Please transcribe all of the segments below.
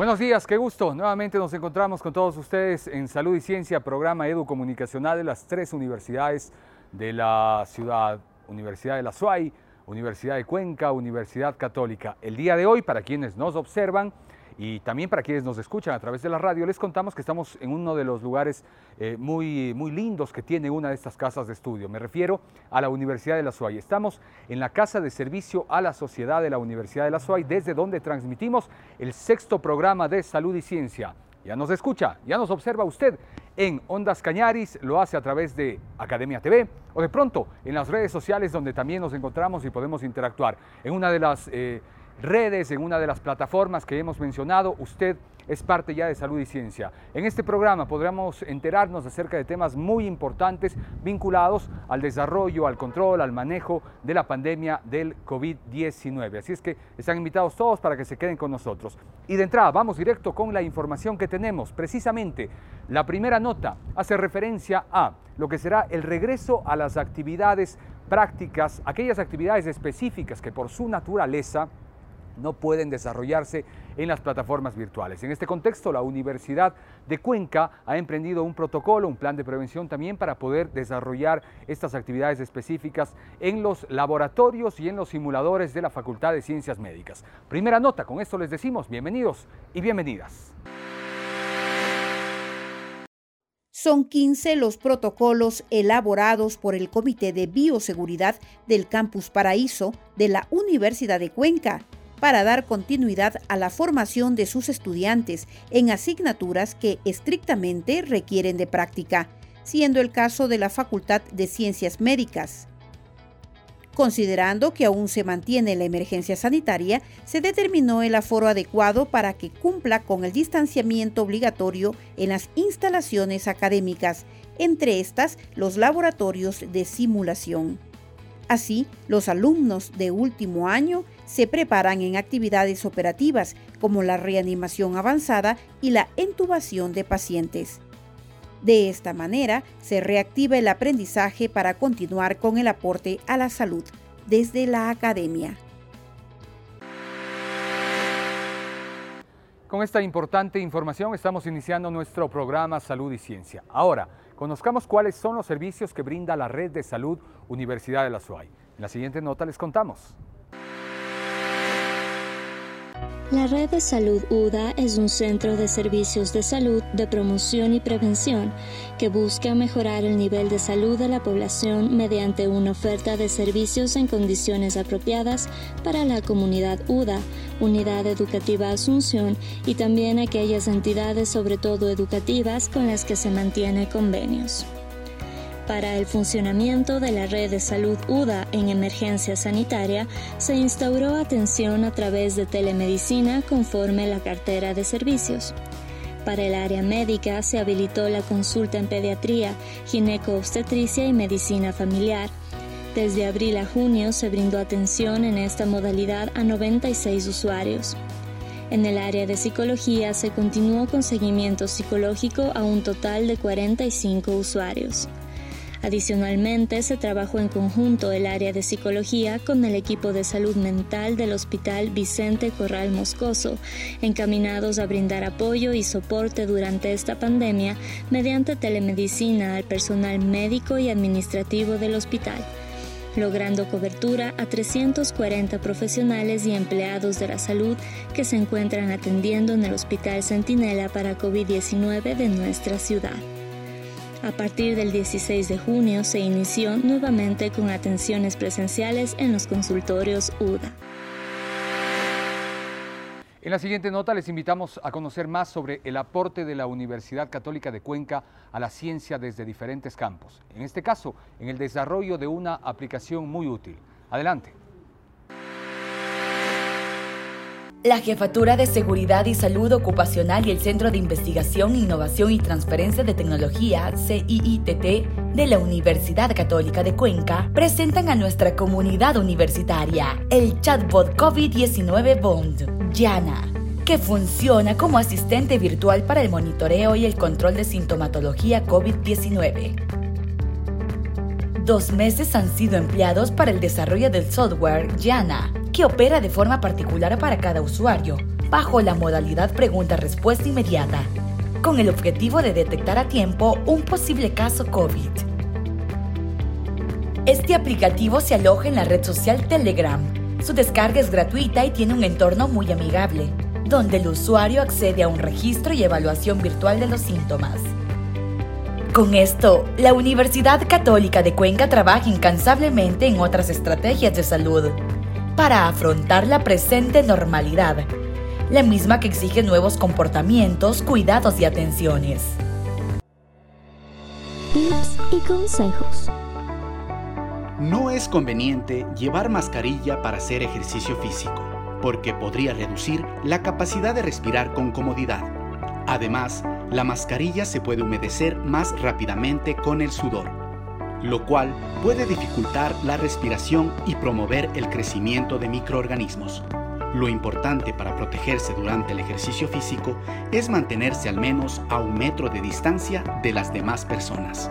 Buenos días, qué gusto. Nuevamente nos encontramos con todos ustedes en Salud y Ciencia, programa educomunicacional de las tres universidades de la ciudad, Universidad de la SUAY, Universidad de Cuenca, Universidad Católica. El día de hoy, para quienes nos observan, y también para quienes nos escuchan a través de la radio, les contamos que estamos en uno de los lugares eh, muy, muy lindos que tiene una de estas casas de estudio. Me refiero a la Universidad de la SUAY. Estamos en la Casa de Servicio a la Sociedad de la Universidad de la SUAY, desde donde transmitimos el sexto programa de Salud y Ciencia. Ya nos escucha, ya nos observa usted en Ondas Cañaris, lo hace a través de Academia TV o de pronto en las redes sociales donde también nos encontramos y podemos interactuar. En una de las... Eh, redes, en una de las plataformas que hemos mencionado, usted es parte ya de Salud y Ciencia. En este programa podremos enterarnos acerca de temas muy importantes vinculados al desarrollo, al control, al manejo de la pandemia del COVID-19. Así es que están invitados todos para que se queden con nosotros. Y de entrada, vamos directo con la información que tenemos. Precisamente, la primera nota hace referencia a lo que será el regreso a las actividades prácticas, aquellas actividades específicas que por su naturaleza no pueden desarrollarse en las plataformas virtuales. En este contexto, la Universidad de Cuenca ha emprendido un protocolo, un plan de prevención también para poder desarrollar estas actividades específicas en los laboratorios y en los simuladores de la Facultad de Ciencias Médicas. Primera nota, con esto les decimos bienvenidos y bienvenidas. Son 15 los protocolos elaborados por el Comité de Bioseguridad del Campus Paraíso de la Universidad de Cuenca para dar continuidad a la formación de sus estudiantes en asignaturas que estrictamente requieren de práctica, siendo el caso de la Facultad de Ciencias Médicas. Considerando que aún se mantiene la emergencia sanitaria, se determinó el aforo adecuado para que cumpla con el distanciamiento obligatorio en las instalaciones académicas, entre estas los laboratorios de simulación. Así, los alumnos de último año se preparan en actividades operativas como la reanimación avanzada y la intubación de pacientes. De esta manera, se reactiva el aprendizaje para continuar con el aporte a la salud desde la academia. Con esta importante información estamos iniciando nuestro programa Salud y Ciencia. Ahora, Conozcamos cuáles son los servicios que brinda la red de salud Universidad de la SUAY. En la siguiente nota les contamos. La Red de Salud UDA es un centro de servicios de salud, de promoción y prevención que busca mejorar el nivel de salud de la población mediante una oferta de servicios en condiciones apropiadas para la comunidad UDA, Unidad Educativa Asunción y también aquellas entidades, sobre todo educativas, con las que se mantiene convenios. Para el funcionamiento de la red de salud UDA en emergencia sanitaria, se instauró atención a través de telemedicina conforme la cartera de servicios. Para el área médica se habilitó la consulta en pediatría, gineco-obstetricia y medicina familiar. Desde abril a junio se brindó atención en esta modalidad a 96 usuarios. En el área de psicología se continuó con seguimiento psicológico a un total de 45 usuarios. Adicionalmente, se trabajó en conjunto el área de psicología con el equipo de salud mental del Hospital Vicente Corral Moscoso, encaminados a brindar apoyo y soporte durante esta pandemia mediante telemedicina al personal médico y administrativo del hospital logrando cobertura a 340 profesionales y empleados de la salud que se encuentran atendiendo en el Hospital Centinela para COVID-19 de nuestra ciudad. A partir del 16 de junio se inició nuevamente con atenciones presenciales en los consultorios UDA. En la siguiente nota les invitamos a conocer más sobre el aporte de la Universidad Católica de Cuenca a la ciencia desde diferentes campos. En este caso, en el desarrollo de una aplicación muy útil. Adelante. La Jefatura de Seguridad y Salud Ocupacional y el Centro de Investigación, Innovación y Transferencia de Tecnología, CIITT, de la Universidad Católica de Cuenca, presentan a nuestra comunidad universitaria el chatbot COVID-19 Bond, Yana, que funciona como asistente virtual para el monitoreo y el control de sintomatología COVID-19. Dos meses han sido empleados para el desarrollo del software Yana que opera de forma particular para cada usuario, bajo la modalidad pregunta-respuesta inmediata, con el objetivo de detectar a tiempo un posible caso COVID. Este aplicativo se aloja en la red social Telegram. Su descarga es gratuita y tiene un entorno muy amigable, donde el usuario accede a un registro y evaluación virtual de los síntomas. Con esto, la Universidad Católica de Cuenca trabaja incansablemente en otras estrategias de salud, para afrontar la presente normalidad, la misma que exige nuevos comportamientos, cuidados y atenciones. Tips y consejos. No es conveniente llevar mascarilla para hacer ejercicio físico, porque podría reducir la capacidad de respirar con comodidad. Además, la mascarilla se puede humedecer más rápidamente con el sudor lo cual puede dificultar la respiración y promover el crecimiento de microorganismos. Lo importante para protegerse durante el ejercicio físico es mantenerse al menos a un metro de distancia de las demás personas.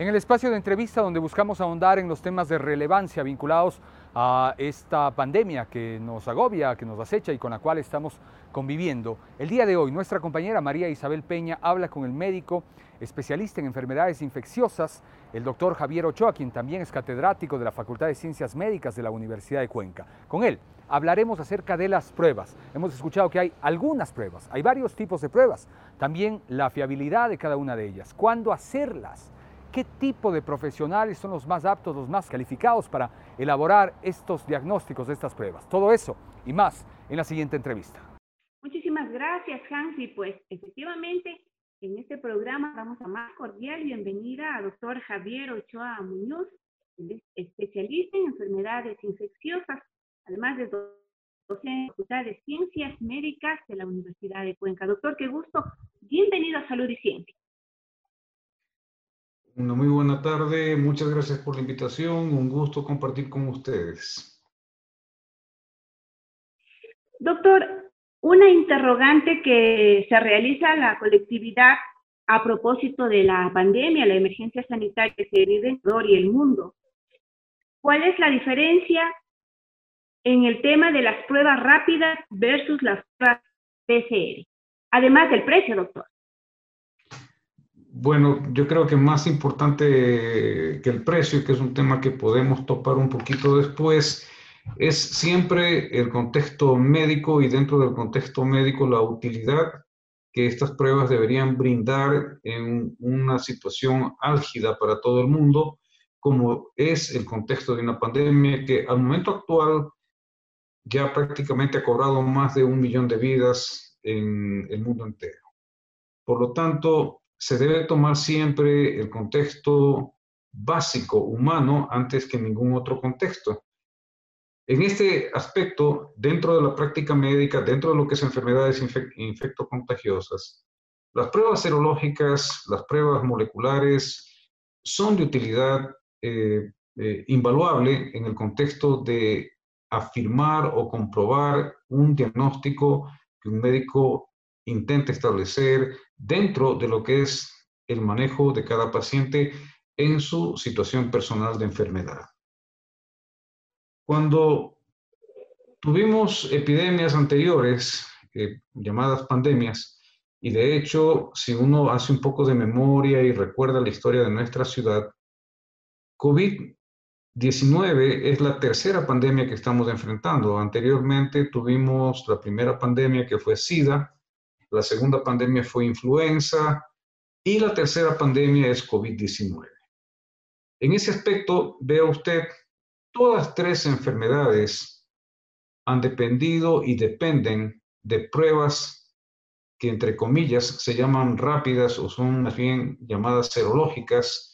En el espacio de entrevista donde buscamos ahondar en los temas de relevancia vinculados a esta pandemia que nos agobia, que nos acecha y con la cual estamos conviviendo. El día de hoy nuestra compañera María Isabel Peña habla con el médico especialista en enfermedades infecciosas, el doctor Javier Ochoa, quien también es catedrático de la Facultad de Ciencias Médicas de la Universidad de Cuenca. Con él hablaremos acerca de las pruebas. Hemos escuchado que hay algunas pruebas, hay varios tipos de pruebas, también la fiabilidad de cada una de ellas, cuándo hacerlas qué tipo de profesionales son los más aptos, los más calificados para elaborar estos diagnósticos de estas pruebas. Todo eso y más en la siguiente entrevista. Muchísimas gracias, Hans. Y pues efectivamente, en este programa damos a más cordial bienvenida a doctor Javier Ochoa Muñoz, especialista en enfermedades infecciosas, además de docente en la Facultad de Ciencias Médicas de la Universidad de Cuenca. Doctor, qué gusto. Bienvenido a Salud y Ciencia. Una muy buena tarde, muchas gracias por la invitación, un gusto compartir con ustedes. Doctor, una interrogante que se realiza a la colectividad a propósito de la pandemia, la emergencia sanitaria que se vive en todo y el mundo. ¿Cuál es la diferencia en el tema de las pruebas rápidas versus las pruebas PCR? Además del precio, doctor. Bueno, yo creo que más importante que el precio, que es un tema que podemos topar un poquito después, es siempre el contexto médico y dentro del contexto médico la utilidad que estas pruebas deberían brindar en una situación álgida para todo el mundo, como es el contexto de una pandemia que al momento actual ya prácticamente ha cobrado más de un millón de vidas en el mundo entero. Por lo tanto, se debe tomar siempre el contexto básico humano antes que ningún otro contexto. En este aspecto, dentro de la práctica médica, dentro de lo que es enfermedades infectocontagiosas, las pruebas serológicas, las pruebas moleculares son de utilidad eh, eh, invaluable en el contexto de afirmar o comprobar un diagnóstico que un médico intenta establecer dentro de lo que es el manejo de cada paciente en su situación personal de enfermedad. Cuando tuvimos epidemias anteriores, eh, llamadas pandemias, y de hecho, si uno hace un poco de memoria y recuerda la historia de nuestra ciudad, COVID-19 es la tercera pandemia que estamos enfrentando. Anteriormente tuvimos la primera pandemia que fue SIDA, la segunda pandemia fue influenza y la tercera pandemia es COVID-19. En ese aspecto, vea usted, todas tres enfermedades han dependido y dependen de pruebas que entre comillas se llaman rápidas o son más bien llamadas serológicas,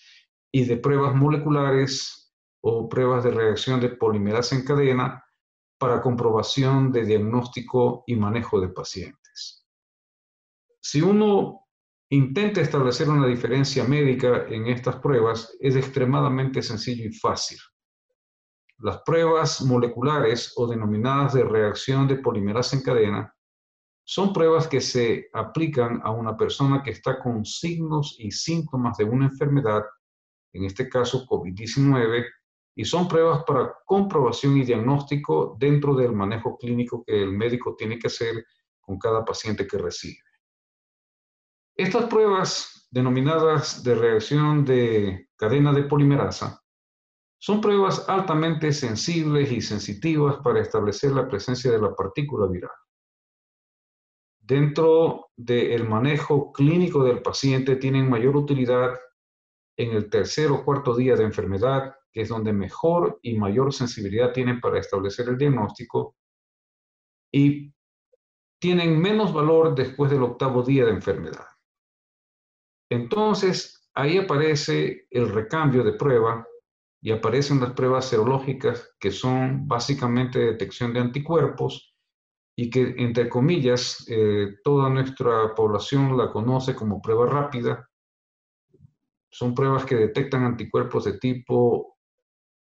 y de pruebas moleculares o pruebas de reacción de polimerasa en cadena para comprobación de diagnóstico y manejo de pacientes. Si uno intenta establecer una diferencia médica en estas pruebas, es extremadamente sencillo y fácil. Las pruebas moleculares o denominadas de reacción de polimerasa en cadena son pruebas que se aplican a una persona que está con signos y síntomas de una enfermedad, en este caso COVID-19, y son pruebas para comprobación y diagnóstico dentro del manejo clínico que el médico tiene que hacer con cada paciente que recibe. Estas pruebas, denominadas de reacción de cadena de polimerasa, son pruebas altamente sensibles y sensitivas para establecer la presencia de la partícula viral. Dentro del manejo clínico del paciente tienen mayor utilidad en el tercer o cuarto día de enfermedad, que es donde mejor y mayor sensibilidad tienen para establecer el diagnóstico, y tienen menos valor después del octavo día de enfermedad. Entonces, ahí aparece el recambio de prueba y aparecen las pruebas serológicas que son básicamente detección de anticuerpos y que, entre comillas, eh, toda nuestra población la conoce como prueba rápida. Son pruebas que detectan anticuerpos de tipo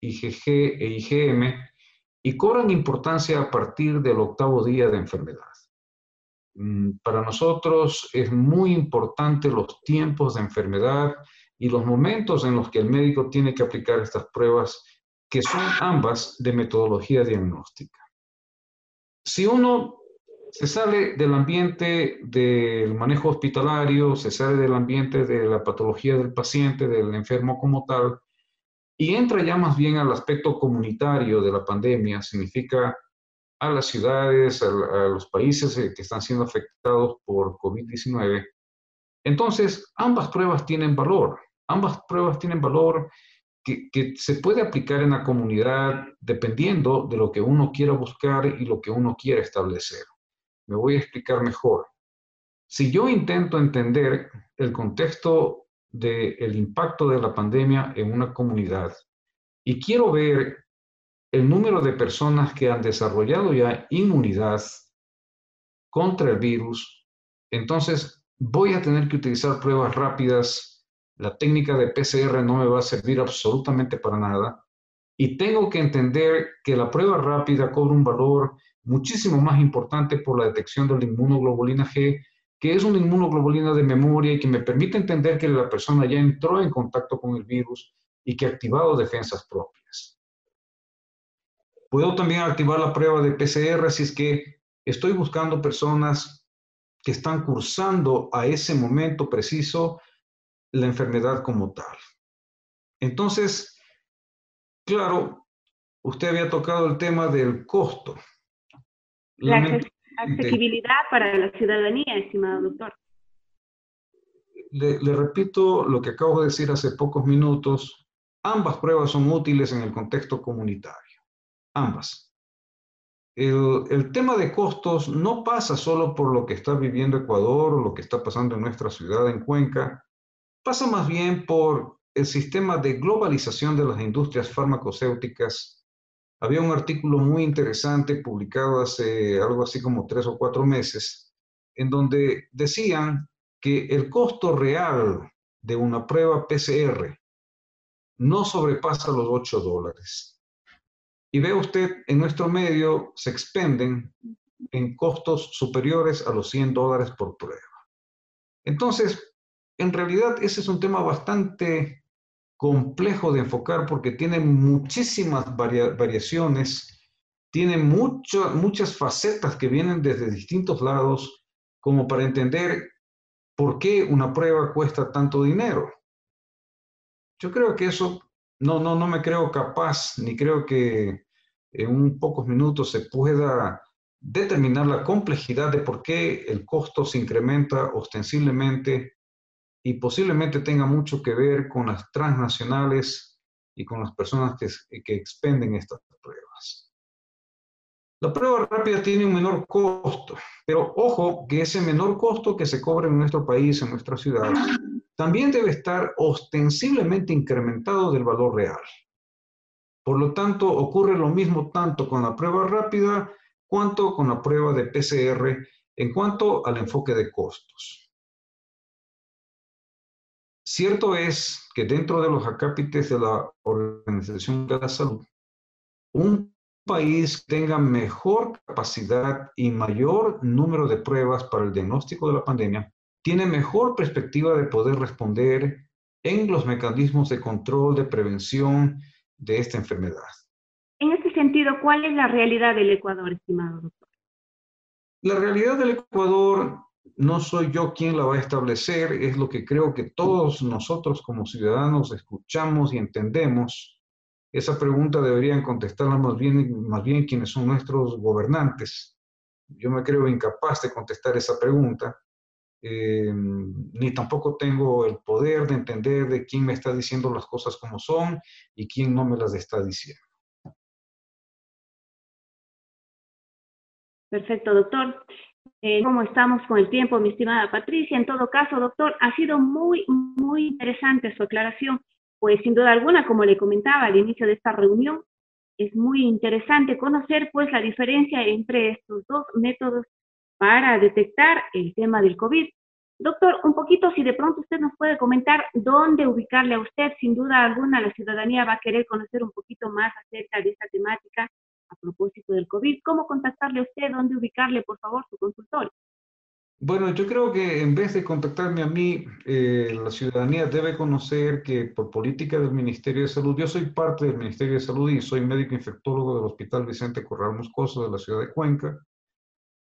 IgG e IgM y cobran importancia a partir del octavo día de enfermedad. Mm, para nosotros es muy importante los tiempos de enfermedad y los momentos en los que el médico tiene que aplicar estas pruebas, que son ambas de metodología diagnóstica. Si uno se sale del ambiente del manejo hospitalario, se sale del ambiente de la patología del paciente, del enfermo como tal, y entra ya más bien al aspecto comunitario de la pandemia, significa a las ciudades, a, los países eh, que están siendo afectados por COVID-19, entonces ambas pruebas tienen valor. Ambas pruebas tienen valor que, que, se puede aplicar en la comunidad dependiendo de lo que uno quiera buscar y lo que uno quiera establecer. Me voy a explicar mejor. Si yo intento entender el contexto del impacto de la pandemia en una comunidad y quiero ver el número de personas que han desarrollado ya inmunidad contra el virus, entonces voy a tener que utilizar pruebas rápidas la técnica de PCR no me va a servir absolutamente para nada y tengo que entender que la prueba rápida cobra un valor muchísimo más importante por la detección de la inmunoglobulina G, que es una inmunoglobulina de memoria y que me permite entender que la persona ya entró en contacto con el virus y que ha activado defensas propias. Puedo también activar la prueba de PCR si es que estoy buscando personas que están cursando a ese momento preciso la enfermedad como tal. Entonces, claro, usted había tocado el tema del costo. La accesibilidad para la ciudadanía, estimado doctor. Le, repito lo que acabo de decir hace pocos minutos. Ambas pruebas son útiles en el contexto comunitario. Ambas. El, el, tema de costos no pasa solo por lo que está viviendo Ecuador o lo que está pasando en nuestra ciudad, en Cuenca, pasa más bien por el sistema de globalización de las industrias farmacéuticas. Había un artículo muy interesante publicado hace algo así como tres o cuatro meses, en donde decían que el costo real de una prueba PCR no sobrepasa los 8 dólares. Y ve usted, en nuestro medio se expenden en costos superiores a los 100 dólares por prueba. Entonces, en realidad ese es un tema bastante complejo de enfocar porque tiene muchísimas variaciones, tiene muchas facetas que vienen desde distintos lados como para entender por qué una prueba cuesta tanto dinero. Yo creo que eso no, no, no me creo capaz, ni creo que en un pocos minutos se pueda determinar la complejidad de por qué el costo se incrementa ostensiblemente y posiblemente tenga mucho que ver con las transnacionales y con las personas que, que expenden estas pruebas. La prueba rápida tiene un menor costo, pero ojo que ese menor costo que se cobra en nuestro país, en nuestra ciudad, también debe estar ostensiblemente incrementado del valor real. Por lo tanto, ocurre lo mismo tanto con la prueba rápida cuanto con la prueba de PCR en cuanto al enfoque de costos. Cierto es que dentro de los acápites de la Organización de la Salud, un país tenga mejor capacidad y mayor número de pruebas para el diagnóstico de la pandemia, tiene mejor perspectiva de poder responder en los mecanismos de control, de prevención de esta enfermedad. En este sentido, ¿cuál es la realidad del Ecuador, estimado doctor? La realidad del Ecuador no soy yo quien la va a establecer, es lo que creo que todos nosotros como ciudadanos escuchamos y entendemos esa pregunta deberían contestarla más bien, más bien quienes son nuestros gobernantes. Yo me creo incapaz de contestar esa pregunta, eh, ni tampoco tengo el poder de entender de quién me está diciendo las cosas como son y quién no me las está diciendo. Perfecto, doctor. Eh, ¿Cómo estamos con el tiempo, mi estimada Patricia? En todo caso, doctor, ha sido muy, muy interesante su aclaración pues sin duda alguna, como le comentaba al inicio de esta reunión, es muy interesante conocer pues la diferencia entre estos dos métodos para detectar el tema del COVID. Doctor, un poquito si de pronto usted nos puede comentar dónde ubicarle a usted, sin duda alguna la ciudadanía va a querer conocer un poquito más acerca de esta temática a propósito del COVID. ¿Cómo contactarle a usted? ¿Dónde ubicarle, por favor, su consultorio? Bueno, yo creo que en vez de contactarme a mí, eh, la ciudadanía debe conocer que por política del Ministerio de Salud, yo soy parte del Ministerio de Salud y soy médico infectólogo del Hospital Vicente Corral Moscoso de la ciudad de Cuenca.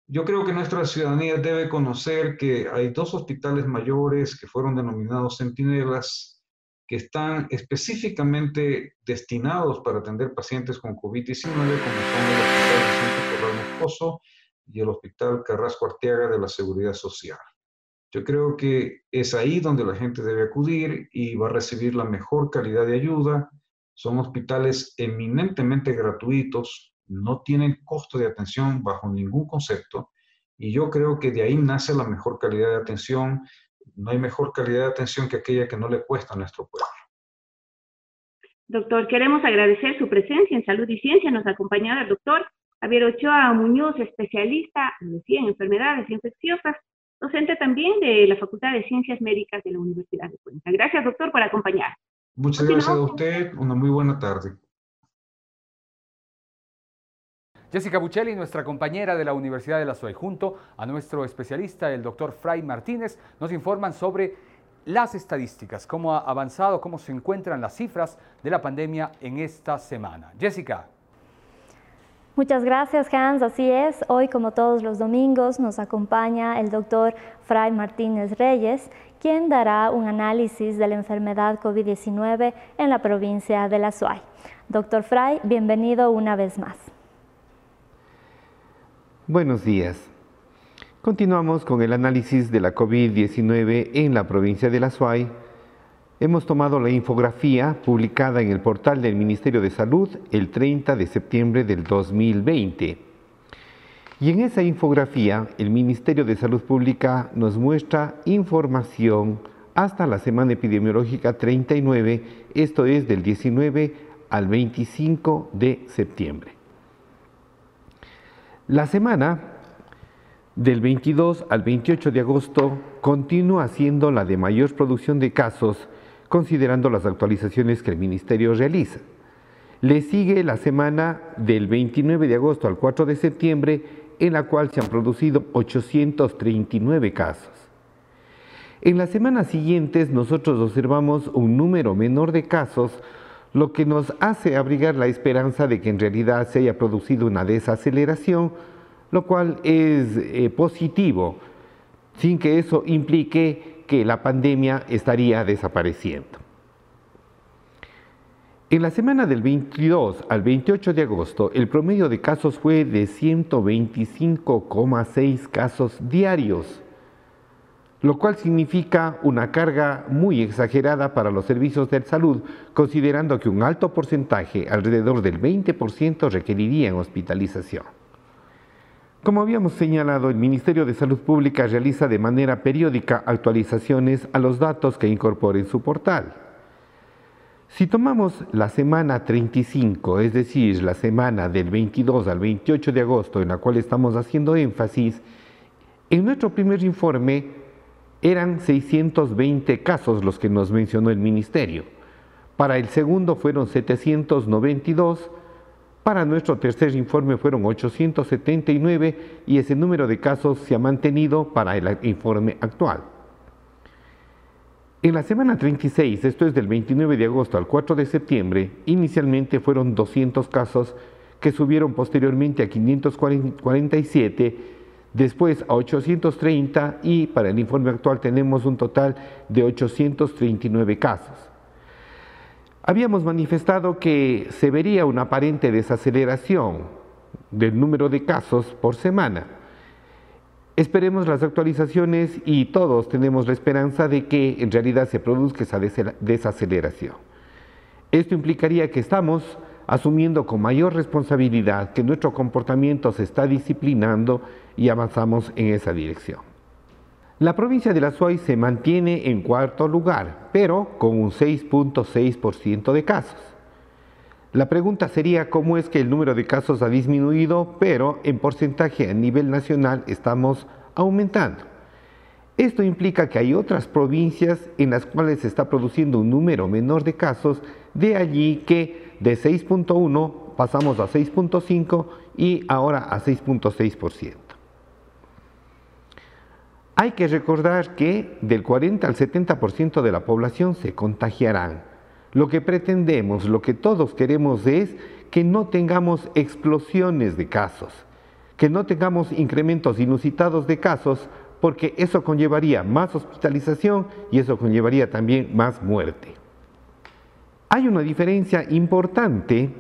Yo creo que nuestra ciudadanía debe conocer que hay dos hospitales mayores que fueron denominados centinelas, que están específicamente destinados para atender pacientes con COVID-19, como son el Hospital Vicente Corral Moscoso y el Hospital Carrasco Arteaga de la Seguridad Social. Yo creo que es ahí donde la gente debe acudir y va a recibir la mejor calidad de ayuda. Son hospitales eminentemente gratuitos, no tienen costo de atención bajo ningún concepto y yo creo que de ahí nace la mejor calidad de atención. No hay mejor calidad de atención que aquella que no le cuesta a nuestro pueblo. Doctor, queremos agradecer su presencia en Salud y Ciencia. Nos ha acompañado el doctor Javier Ochoa Muñoz, especialista en enfermedades infecciosas, docente también de la Facultad de Ciencias Médicas de la Universidad de Cuenca. Gracias, doctor, por acompañar. Muchas gracias a usted. Una muy buena tarde. Jessica Buccelli, nuestra compañera de la Universidad de la SOE, junto a nuestro especialista, el doctor Fray Martínez, nos informan sobre las estadísticas, cómo ha avanzado, cómo se encuentran las cifras de la pandemia en esta semana. Jessica. Muchas gracias Hans, así es. Hoy como todos los domingos nos acompaña el doctor Fray Martínez Reyes, quien dará un análisis de la enfermedad COVID-19 en la provincia de La Suay. Doctor Fray, bienvenido una vez más. Buenos días. Continuamos con el análisis de la COVID-19 en la provincia de La Suay Hemos tomado la infografía publicada en el portal del Ministerio de Salud el 30 de septiembre del 2020. Y en esa infografía el Ministerio de Salud Pública nos muestra información hasta la semana epidemiológica 39, esto es del 19 al 25 de septiembre. La semana del 22 al 28 de agosto continúa siendo la de mayor producción de casos considerando las actualizaciones que el Ministerio realiza. Le sigue la semana del 29 de agosto al 4 de septiembre, en la cual se han producido 839 casos. En las semanas siguientes nosotros observamos un número menor de casos, lo que nos hace abrigar la esperanza de que en realidad se haya producido una desaceleración, lo cual es eh, positivo, sin que eso implique que la pandemia estaría desapareciendo. En la semana del 22 al 28 de agosto, el promedio de casos fue de 125,6 casos diarios, lo cual significa una carga muy exagerada para los servicios de salud, considerando que un alto porcentaje, alrededor del 20%, requeriría hospitalización. Como habíamos señalado, el Ministerio de Salud Pública realiza de manera periódica actualizaciones a los datos que incorpora en su portal. Si tomamos la semana 35, es decir, la semana del 22 al 28 de agosto en la cual estamos haciendo énfasis, en nuestro primer informe eran 620 casos los que nos mencionó el Ministerio. Para el segundo fueron 792 para nuestro tercer informe fueron 879 y ese número de casos se ha mantenido para el informe actual. En la semana 36, esto es del 29 de agosto al 4 de septiembre, inicialmente fueron 200 casos que subieron posteriormente a 547, después a 830 y para el informe actual tenemos un total de 839 casos. Habíamos manifestado que se vería una aparente desaceleración del número de casos por semana. Esperemos las actualizaciones y todos tenemos la esperanza de que en realidad se produzca esa desaceleración. Esto implicaría que estamos asumiendo con mayor responsabilidad que nuestro comportamiento se está disciplinando y avanzamos en esa dirección. La provincia de la Suay se mantiene en cuarto lugar, pero con un 6.6% de casos. La pregunta sería cómo es que el número de casos ha disminuido, pero en porcentaje a nivel nacional estamos aumentando. Esto implica que hay otras provincias en las cuales se está produciendo un número menor de casos, de allí que de 6.1 pasamos a 6.5 y ahora a 6.6%. Hay que recordar que del 40 al 70% de la población se contagiarán. Lo que pretendemos, lo que todos queremos es que no tengamos explosiones de casos, que no tengamos incrementos inusitados de casos, porque eso conllevaría más hospitalización y eso conllevaría también más muerte. Hay una diferencia importante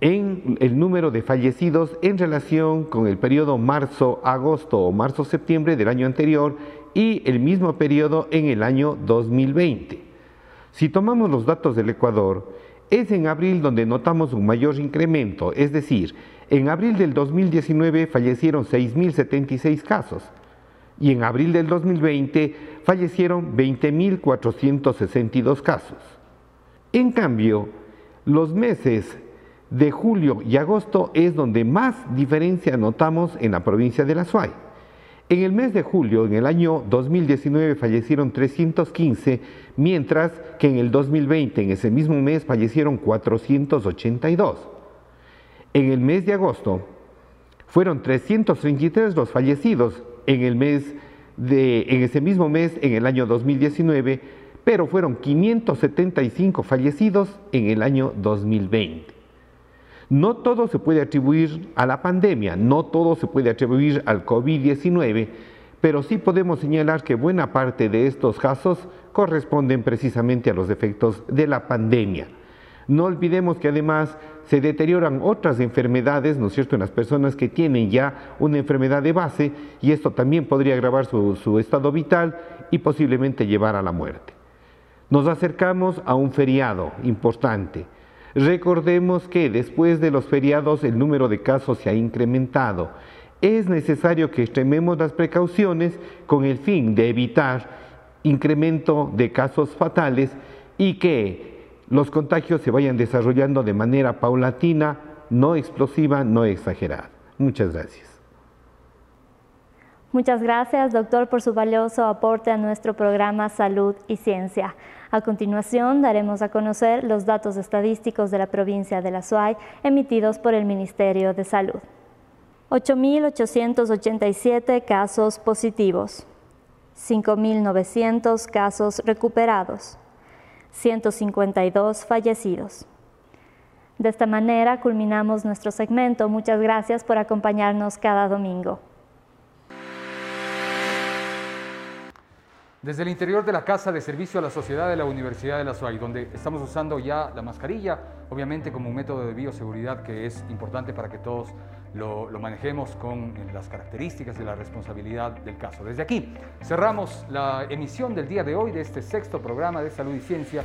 en el número de fallecidos en relación con el periodo marzo-agosto o marzo-septiembre del año anterior y el mismo periodo en el año 2020. Si tomamos los datos del Ecuador, es en abril donde notamos un mayor incremento, es decir, en abril del 2019 fallecieron 6.076 casos y en abril del 2020 fallecieron 20.462 casos. En cambio, los meses de julio y agosto es donde más diferencia notamos en la provincia de La Suay. En el mes de julio, en el año 2019, fallecieron 315, mientras que en el 2020, en ese mismo mes, fallecieron 482. En el mes de agosto, fueron 333 los fallecidos en el mes de, en ese mismo mes, en el año 2019, pero fueron 575 fallecidos en el año 2020. No todo se puede atribuir a la pandemia, no todo se puede atribuir al COVID-19, pero sí podemos señalar que buena parte de estos casos corresponden precisamente a los efectos de la pandemia. No olvidemos que además se deterioran otras enfermedades, ¿no es cierto?, en las personas que tienen ya una enfermedad de base y esto también podría agravar su, su estado vital y posiblemente llevar a la muerte. Nos acercamos a un feriado importante. Recordemos que después de los feriados el número de casos se ha incrementado. Es necesario que extrememos las precauciones con el fin de evitar incremento de casos fatales y que los contagios se vayan desarrollando de manera paulatina, no explosiva, no exagerada. Muchas gracias. Muchas gracias, doctor, por su valioso aporte a nuestro programa Salud y Ciencia. A continuación, daremos a conocer los datos estadísticos de la provincia de La Suay emitidos por el Ministerio de Salud. 8.887 casos positivos, 5.900 casos recuperados, 152 fallecidos. De esta manera culminamos nuestro segmento. Muchas gracias por acompañarnos cada domingo. Desde el interior de la Casa de Servicio a la Sociedad de la Universidad de la SUAY, donde estamos usando ya la mascarilla, obviamente como un método de bioseguridad que es importante para que todos lo, lo, manejemos con las características de la responsabilidad del caso. Desde aquí cerramos la emisión del día de hoy de este sexto programa de Salud y Ciencia.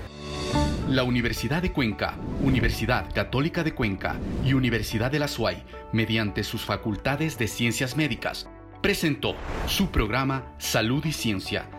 La Universidad de Cuenca, Universidad Católica de Cuenca y Universidad de la SUAY, mediante sus facultades de ciencias médicas, presentó su programa Salud y Ciencia.